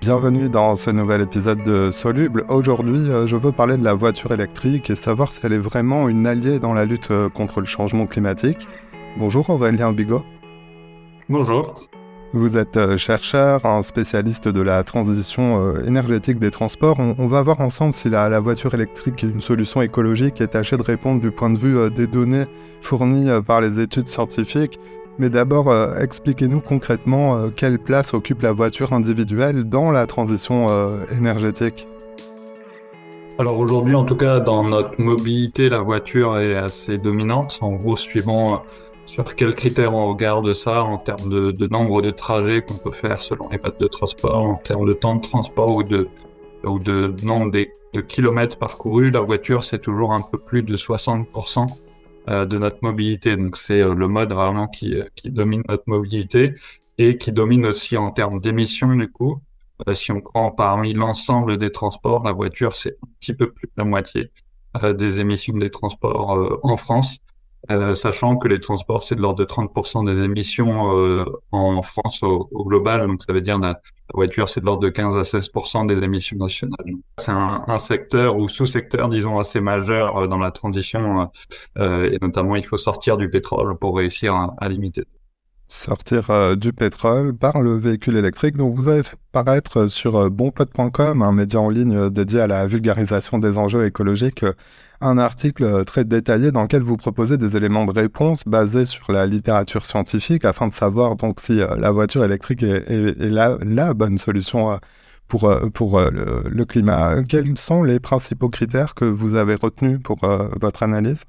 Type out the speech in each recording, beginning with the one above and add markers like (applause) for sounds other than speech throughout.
Bienvenue dans ce nouvel épisode de Soluble. Aujourd'hui, euh, je veux parler de la voiture électrique et savoir si elle est vraiment une alliée dans la lutte euh, contre le changement climatique. Bonjour Aurélien Bigot. Bonjour. Vous êtes euh, chercheur, un spécialiste de la transition énergétique des transports. On, va voir ensemble si la, la, voiture électrique est une solution écologique et tâcher de répondre du point de vue des données fournies par les études scientifiques. Mais d'abord, euh, expliquez-nous concrètement euh, quelle place occupe la voiture individuelle dans la transition euh, énergétique. Alors aujourd'hui, en tout cas, dans notre mobilité, la voiture est assez dominante. En gros, suivant sur quels critères on regarde ça en termes de, nombre de trajets qu'on peut faire selon les modes de transport, en termes de temps de transport ou de, ou de nombre de kilomètres parcourus, la voiture, c'est toujours un peu plus de 60% euh, de notre mobilité. Donc c'est euh, le mode vraiment qui, euh, qui, domine notre mobilité et qui domine aussi en termes d'émissions du coup. si on prend parmi l'ensemble des transports, la voiture c'est un petit peu plus de la moitié des émissions des transports en France. Euh, sachant que les transports, c'est de l'ordre de 30% des émissions euh, en France au, global. Donc, ça veut dire la, la voiture, c'est de l'ordre de 15 à 16% des émissions nationales. C'est un, secteur ou sous-secteur, disons, assez majeur euh, dans la transition. et notamment, il faut sortir du pétrole pour réussir à, à limiter sortir du pétrole par le véhicule électrique. Donc vous avez fait paraître sur bonpod.com, un média en ligne dédié à la vulgarisation des enjeux écologiques, un article très détaillé dans lequel vous proposez des éléments de réponse basés sur la littérature scientifique afin de savoir donc si la voiture électrique est, la, bonne solution pour, pour le, climat. Quels sont les principaux critères que vous avez retenus pour votre analyse?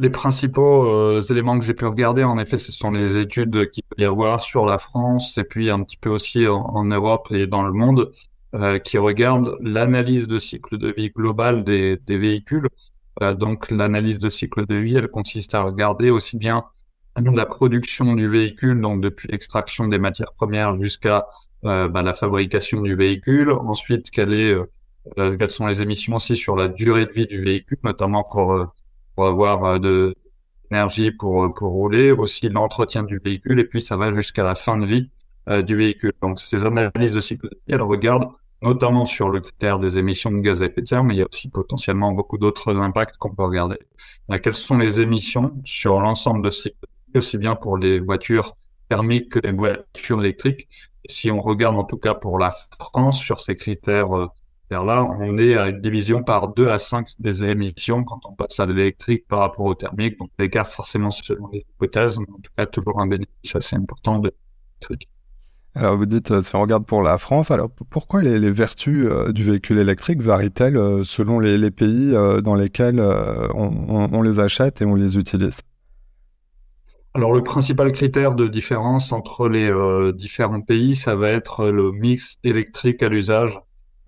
Les principaux euh, éléments que j'ai pu regarder, en effet, ce sont les études qu'il peut y avoir sur la France et puis un petit peu aussi en, Europe et dans le monde, euh, qui regardent l'analyse de cycle de vie global des véhicules. Euh, donc, l'analyse de cycle de vie, elle consiste à regarder aussi bien la production du véhicule, donc depuis l'extraction des matières premières jusqu'à bah, la fabrication du véhicule. Ensuite, quelle est, quelles sont les émissions aussi sur la durée de vie du véhicule, notamment pour avoir euh, de l'énergie pour, euh, rouler, aussi l'entretien du véhicule, et puis ça va jusqu'à la fin de vie euh, du véhicule. Donc ces analyses de cycle de vie, elles regardent notamment sur le critère des émissions de gaz à effet de serre, mais il y a aussi potentiellement beaucoup d'autres impacts qu'on peut regarder. quelles sont les émissions sur l'ensemble de vie, aussi bien pour les voitures thermiques que les voitures électriques? si on regarde en tout cas pour la France sur ces critères là, on est à une division par 2 à 5 des émissions quand on passe à l'électrique par rapport au thermique. Donc, l'écart, forcément, selon les hypothèses, mais en tout cas, toujours un bénéfice assez important de l'électrique. Alors, vous dites, euh, si on regarde pour la France, alors pourquoi les, vertus euh, du véhicule électrique varient-elles euh, selon les, pays dans lesquels on, les achète et on les utilise? Alors le principal critère de différence entre les différents pays, ça va être le mix électrique à l'usage.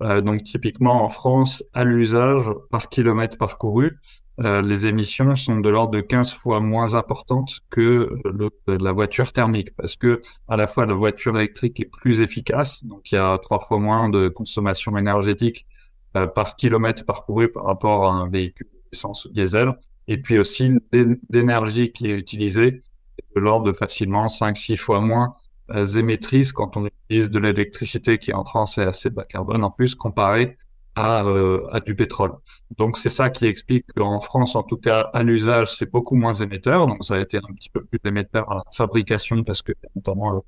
Donc typiquement en France, à l'usage par kilomètre parcouru, euh, les émissions sont de l'ordre de 15 fois moins importantes que la voiture thermique parce que à la fois la voiture électrique est plus efficace, donc il y a trois fois moins de consommation énergétique euh, par kilomètre parcouru par rapport à un véhicule essence ou diesel, et puis aussi l'énergie qui est utilisée est de l'ordre de facilement 5-6 fois moins euh, émettrices quand on utilise de l'électricité qui en France est assez bas carbone en plus comparé à, euh, à du pétrole. Donc c'est ça qui explique qu'en France, en tout cas à l'usage, c'est beaucoup moins émetteur. Donc ça a été un petit peu plus émetteur à la fabrication parce que notamment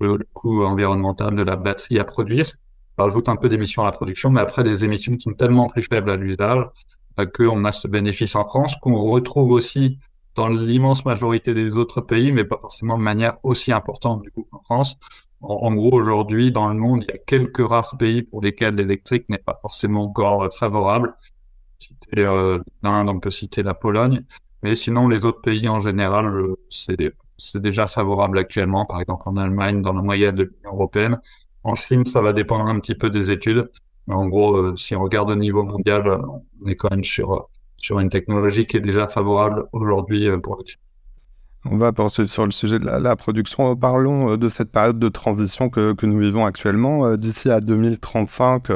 le, coût environnemental de la batterie à produire rajoute un peu d'émissions à la production, mais après des émissions sont tellement plus faibles à l'usage euh, qu'on a ce bénéfice en France qu'on retrouve aussi dans l'immense majorité des autres pays, mais pas forcément de manière aussi importante du coup en France. En, gros, aujourd'hui, dans le monde, il y a quelques rares pays pour lesquels l'électrique n'est pas forcément encore euh, favorable. Citer euh, on peut citer la Pologne, mais sinon les autres pays en général, euh, c'est déjà favorable actuellement. Par exemple, en Allemagne, dans la moyenne de l'Union européenne. En Chine, ça va dépendre un petit peu des études. Mais en gros, euh, si on regarde au niveau mondial, on est quand même sur une technologie qui est déjà favorable aujourd'hui pour le on va poursuivre sur le sujet de la, production. Parlons euh, de cette période de transition que, nous vivons actuellement. Euh, d'ici à 2035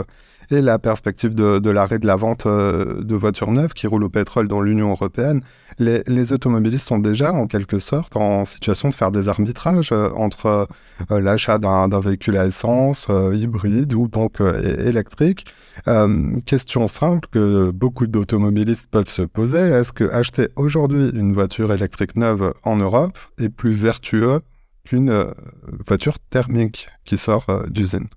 et la perspective de, l'arrêt de la vente euh, de voitures neuves qui roulent au pétrole dans l'Union européenne, les, automobilistes sont déjà en quelque sorte en situation de faire des arbitrages euh, entre euh, l'achat d'un véhicule à essence, hybride ou donc électrique. question simple que beaucoup d'automobilistes peuvent se poser, est-ce que acheter aujourd'hui une voiture électrique neuve en Europe est plus vertueux qu'une voiture thermique qui sort d'usine?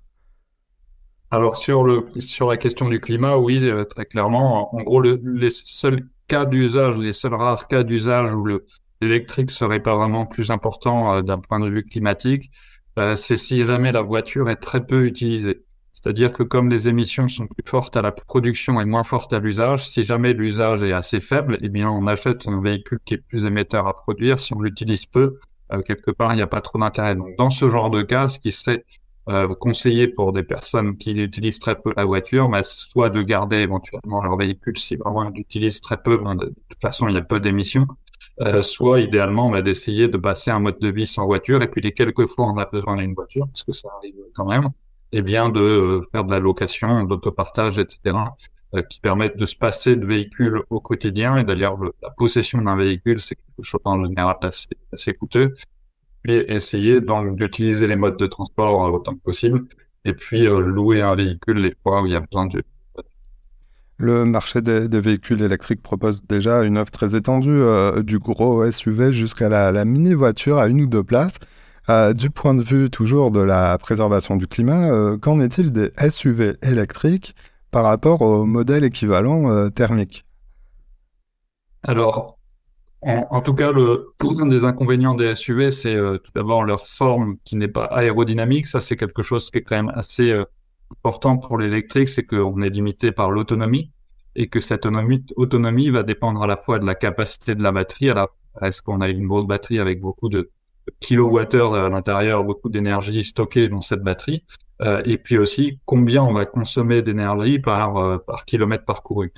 Alors sur le sur la question du climat, oui, euh, très clairement. En gros, les seuls cas d'usage, les seuls rares cas d'usage où l'électrique serait pas vraiment plus important euh, d'un point de vue climatique, euh, c'est si jamais la voiture est très peu utilisée. C'est-à-dire que comme les émissions sont plus fortes à la production et moins fortes à l'usage, si jamais l'usage est assez faible, eh bien on achète un véhicule qui est plus émetteur à produire. Si on l'utilise peu, quelque part il n'y a pas trop d'intérêt. Donc dans ce genre de cas, ce qui serait euh, conseillé pour des personnes qui utilisent très peu la voiture, soit de garder éventuellement leur véhicule si vraiment ils l'utilisent très peu, ben, de, toute façon il y a peu d'émissions, euh, soit idéalement bah, d'essayer de passer un mode de vie sans voiture, et puis les quelques fois on a besoin d'une voiture, parce que ça arrive quand même, et eh bien de faire de la location, d'autopartage, etc., euh, qui permettent de se passer de véhicules au quotidien, et d'ailleurs la possession d'un véhicule, c'est quelque chose en général assez, assez coûteux, et essayer donc d'utiliser les modes de transport euh, autant que possible, et puis euh, louer un véhicule les fois où il y a besoin de le marché des, véhicules électriques propose déjà une offre très étendue, euh, du gros SUV jusqu'à la, mini-voiture à une ou deux places. du point de vue toujours de la préservation du climat, qu'en est-il des SUV électriques par rapport au modèle équivalent thermique? Alors, en, tout cas, le, un des inconvénients des SUV, c'est euh, tout d'abord leur forme qui n'est pas aérodynamique. Ça, c'est quelque chose qui est quand même assez euh, important pour l'électrique, c'est qu'on est limité par l'autonomie et que cette autonomie, va dépendre à la fois de la capacité de la batterie, est-ce qu'on a une grosse batterie avec beaucoup de kilowattheures à l'intérieur, beaucoup d'énergie stockée dans cette batterie, euh, et puis aussi combien on va consommer d'énergie par par kilomètre parcouru?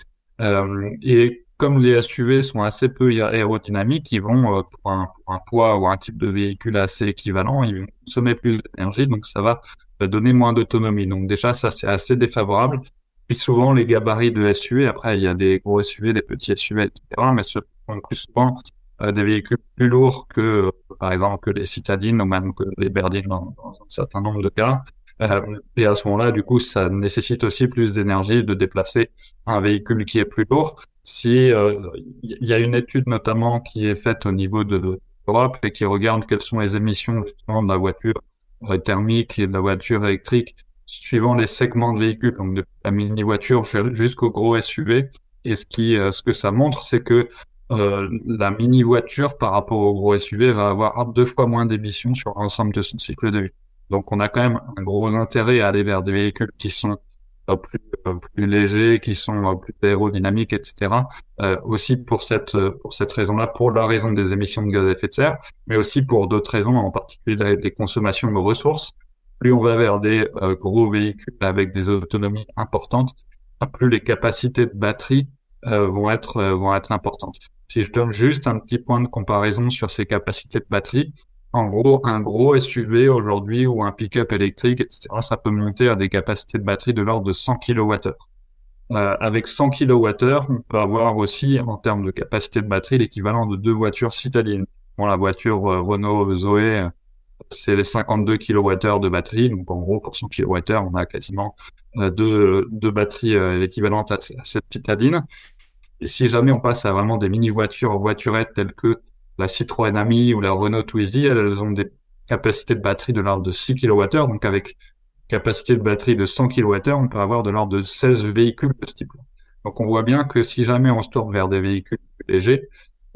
et comme les SUV sont assez peu aérodynamiques, ils vont, euh, pour, un, poids ou un type de véhicule assez équivalent, ils vont consommer plus d'énergie, donc ça va donner moins d'autonomie. Donc déjà, ça, c'est assez défavorable. Puis souvent, les gabarits de SUV, après, il y a des gros SUV, des petits SUV, etc., mais ce sont plus souvent euh, des véhicules plus lourds que, euh, par exemple, que les citadines ou même que les berlines dans, un certain nombre de cas. Euh, et à ce moment-là, du coup, ça nécessite aussi plus d'énergie de déplacer un véhicule qui est plus lourd. Si il euh, y a une étude notamment qui est faite au niveau de l'Europe et qui regarde quelles sont les émissions justement de la voiture euh, thermique et de la voiture électrique suivant les segments de véhicules, donc de la mini voiture jusqu'au gros SUV. Et ce qui, ce que ça montre, c'est que euh, la mini voiture par rapport au gros SUV va avoir deux fois moins d'émissions sur l'ensemble de son cycle de vie. Donc, on a quand même un gros intérêt à aller vers des véhicules qui sont euh, plus, euh, plus légers, qui sont euh, plus aérodynamiques, etc. aussi pour cette pour cette raison-là, pour la raison des émissions de gaz à effet de serre, mais aussi pour d'autres raisons, en particulier des consommations de ressources. Plus on va vers des gros véhicules avec des autonomies importantes, plus les capacités de batterie vont être vont être importantes. Si je donne juste un petit point de comparaison sur ces capacités de batterie, en gros, un gros SUV aujourd'hui ou un pick-up électrique, etc., ça peut monter à des capacités de batterie de l'ordre de 100 kWh. Euh, avec 100 kWh, on peut avoir aussi, en termes de capacité de batterie, l'équivalent de deux voitures citadines. Bon, la voiture euh, Renault Zoé, c'est les 52 kWh de batterie. Donc, en gros, pour 100 kWh, on a quasiment euh, deux, batteries euh, équivalentes à, à, cette citadine. Et si jamais on passe à vraiment des mini-voitures, voiturettes telles que la Citroën Ami ou la Renault Twizy, elles, ont des capacités de batterie de l'ordre de 6 kWh. Donc avec capacité de batterie de 100 kWh, on peut avoir de l'ordre de 16 véhicules de ce type. Donc on voit bien que si jamais on se tourne vers des véhicules plus légers,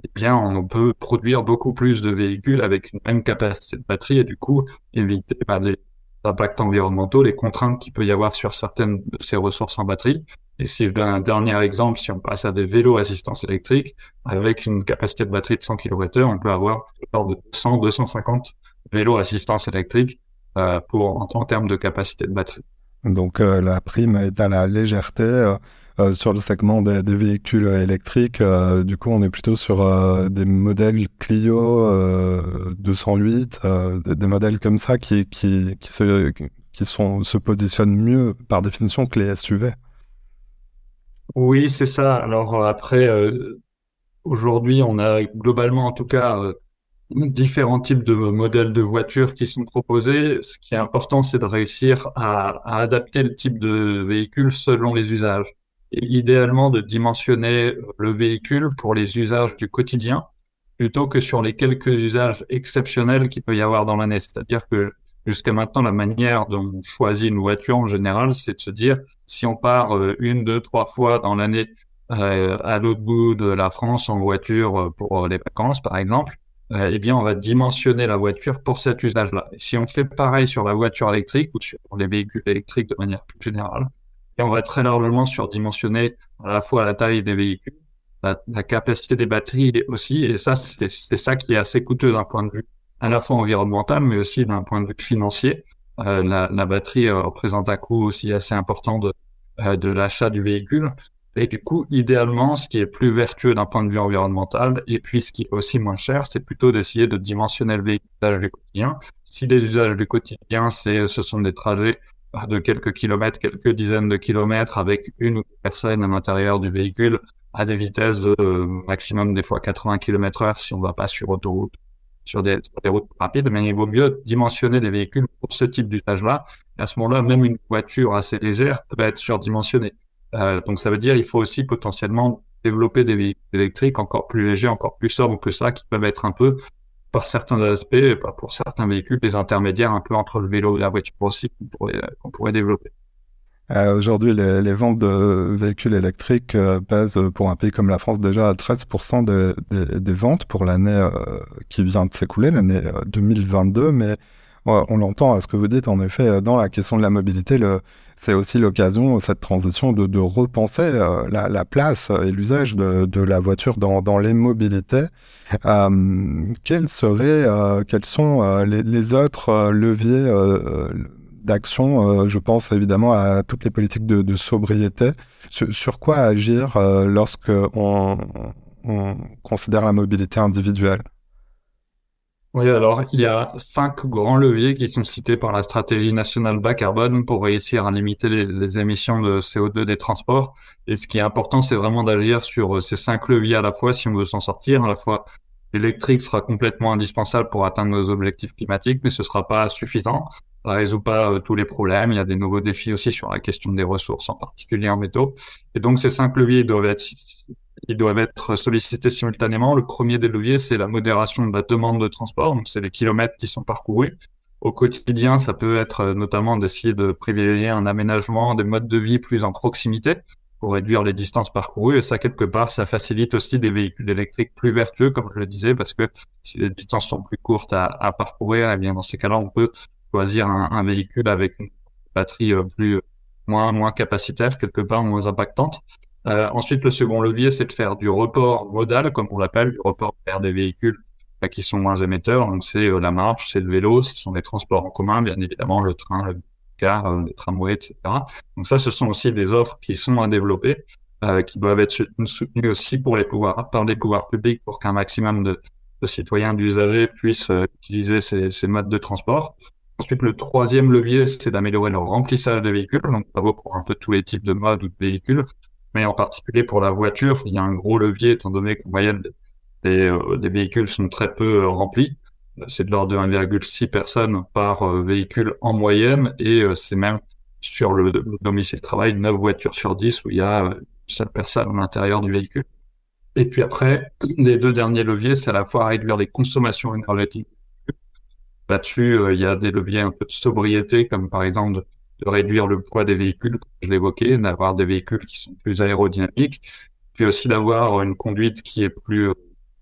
eh bien on peut produire beaucoup plus de véhicules avec une même capacité de batterie et du coup éviter bah, les impacts environnementaux, les contraintes qu'il peut y avoir sur certaines de ces ressources en batterie. Et si je donne un dernier exemple, si on passe à des vélos assistance électrique, avec une capacité de batterie de 100 kWh, on peut avoir de 100, 250 vélos assistance électrique euh, pour, en, termes de capacité de batterie. Donc euh, la prime est à la légèreté. Euh, sur le segment des, véhicules électriques, du coup, on est plutôt sur des modèles Clio 208, des, modèles comme ça qui, qui, qui sont, se positionnent mieux par définition que les SUV. Oui, c'est ça. Alors après, aujourd'hui, on a globalement en tout cas différents types de modèles de voitures qui sont proposés. Ce qui est important, c'est de réussir à, adapter le type de véhicule selon les usages. Et idéalement, de dimensionner le véhicule pour les usages du quotidien plutôt que sur les quelques usages exceptionnels qu'il peut y avoir dans l'année. C'est-à-dire que jusqu'à maintenant, la manière dont on choisit une voiture en général, c'est de se dire si on part euh, une, deux, trois fois dans l'année euh, à l'autre bout de la France en voiture euh, pour les vacances, par exemple, eh bien, on va dimensionner la voiture pour cet usage-là. Si on fait pareil sur la voiture électrique ou sur les véhicules électriques de manière plus générale, et on va très largement surdimensionner à la fois la taille des véhicules, la, capacité des batteries aussi, et ça, c'est ça qui est assez coûteux d'un point de vue à la fois environnemental, mais aussi d'un point de vue financier. Euh, la, la, batterie euh, représente un coût aussi assez important de, euh, de l'achat du véhicule. Et du coup, idéalement, ce qui est plus vertueux d'un point de vue environnemental, et puis ce qui est aussi moins cher, c'est plutôt d'essayer de dimensionner le véhicule du quotidien. Si les usages du quotidien, c'est, ce sont des trajets de quelques kilomètres, quelques dizaines de kilomètres avec une ou deux personnes à l'intérieur du véhicule à des vitesses de euh, maximum des fois 80 km heure si on va pas sur autoroute, sur des, routes rapides, mais il vaut mieux dimensionner des véhicules pour ce type d'usage-là. À ce moment-là, même une voiture assez légère peut être surdimensionnée. Euh, donc ça veut dire il faut aussi potentiellement développer des véhicules électriques encore plus légers, encore plus sobres que ça, qui peuvent être un peu, par certains aspects, pour certains véhicules, des intermédiaires un peu entre le vélo et la voiture aussi qu'on pourrait, qu'on pourrait développer. Euh, Aujourd'hui, les, ventes de véhicules électriques euh, pèsent pour un pays comme la France déjà à 13% de, des ventes pour l'année euh, qui vient de s'écouler, l'année 2022, mais on l'entend à ce que vous dites, en effet, euh, dans la question de la mobilité, c'est aussi l'occasion, cette transition, de, repenser euh, la, place et l'usage de, la voiture dans, les mobilités. Euh, quels seraient, quels sont les, autres leviers d'action Je pense évidemment à toutes les politiques de, sobriété. Sur, quoi agir lorsque on considère la mobilité individuelle? Oui, alors il y a cinq grands leviers qui sont cités par la stratégie nationale bas carbone pour réussir à limiter les, émissions de CO2 des transports. Et ce qui est important, c'est vraiment d'agir sur euh, ces cinq leviers à la fois si on veut s'en sortir. À la fois, l'électrique sera complètement indispensable pour atteindre nos objectifs climatiques, mais ce sera pas suffisant. Ça résout pas euh, tous les problèmes. Il y a des nouveaux défis aussi sur la question des ressources, en particulier en métaux. Et donc ces cinq leviers doivent être ils doivent être sollicités simultanément. Le premier des leviers, c'est la modération de la demande de transport, donc c'est les kilomètres qui sont parcourus. Au quotidien, ça peut être euh, notamment d'essayer de privilégier un aménagement des modes de vie plus en proximité pour réduire les distances parcourues. Et ça, quelque part, ça facilite aussi des véhicules électriques plus vertueux, comme je le disais, parce que si les distances sont plus courtes à, à parcourir, eh bien, dans ces cas-là, on peut choisir un, véhicule avec une batterie euh, plus, moins, moins capacitaire, quelque part, moins impactante. Euh, ensuite, le second levier, c'est de faire du report modal, comme on l'appelle, du report vers des véhicules euh, qui sont moins émetteurs. Donc, c'est euh, la marche, c'est le vélo, ce sont les transports en commun, bien évidemment, le train, le car, le tramway, etc. Donc, ça, ce sont aussi des offres qui sont à développer, qui doivent être soutenues aussi pour les pouvoirs, par les pouvoirs publics pour qu'un maximum de, citoyens, d'usagers puissent utiliser ces modes de transport. Ensuite, le troisième levier, c'est d'améliorer le remplissage des véhicules. Donc, ça vaut pour un peu tous les types de modes ou de véhicules mais en particulier pour la voiture, il y a un gros levier étant donné qu'en moyenne des, euh, véhicules sont très peu euh, remplis. C'est de l'ordre de 1,6 personnes par euh, véhicule en moyenne et c'est même sur le, domicile de travail 9 voitures sur 10 où il y a une seule personne à l'intérieur du véhicule. Et puis après, (clears throat) les deux derniers leviers, c'est à la fois réduire les consommations énergétiques. Là-dessus, il y a des leviers un peu de sobriété, comme par exemple de réduire le poids des véhicules, comme je l'évoquais, d'avoir des véhicules qui sont plus aérodynamiques, puis aussi d'avoir une conduite qui est plus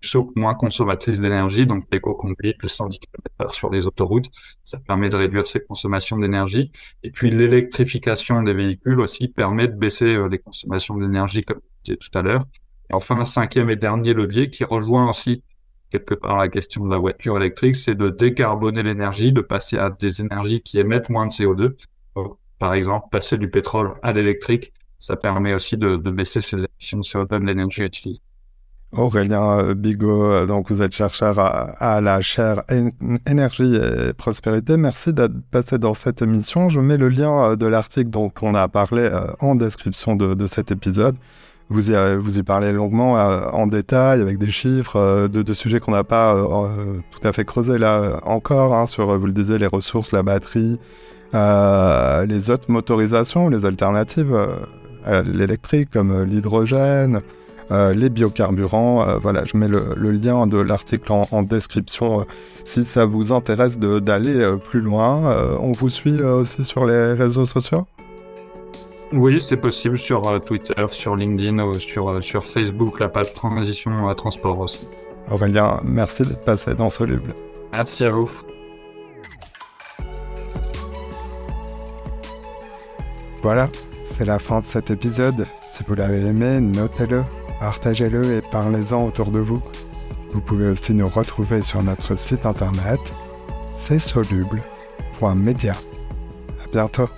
souple, moins consommatrice d'énergie, donc l'éco-conduite, le 110 km sur les autoroutes, ça permet de réduire ses consommations d'énergie. Et puis l'électrification des véhicules aussi permet de baisser euh, les consommations d'énergie, comme je disais tout à l'heure. Et enfin, un cinquième et dernier levier qui rejoint aussi quelque part la question de la voiture électrique, c'est de décarboner l'énergie, de passer à des énergies qui émettent moins de CO2 par exemple, passer du pétrole à l'électrique, ça permet aussi de, baisser ses émissions de CO2 de l'énergie utilisée. Aurélien Bigot, donc vous êtes chercheur à, la chaire Énergie et Prospérité. Merci d'être passé dans cette émission. Je mets le lien de l'article dont on a parlé en description de, cet épisode. Vous y, parlez longuement en détail avec des chiffres de, sujets qu'on n'a pas tout à fait creusés là encore, hein, sur, vous le disiez, les ressources, la batterie, les autres motorisations, les alternatives à l'électrique comme l'hydrogène, euh, les biocarburants. Euh, voilà, je mets le, lien de l'article en, description euh, si ça vous intéresse d'aller plus loin. on vous suit aussi sur les réseaux sociaux? Oui, c'est possible sur Twitter, sur LinkedIn ou sur, sur Facebook, la page Transition à Transport aussi. Aurélien, merci d'être passé dans Soluble. Merci à vous. Voilà, c'est la fin de cet épisode. Si vous l'avez aimé, notez-le partagez-le et parlez-en autour de vous. Vous pouvez aussi nous retrouver sur notre site internet c'est soluble.media. À bientôt.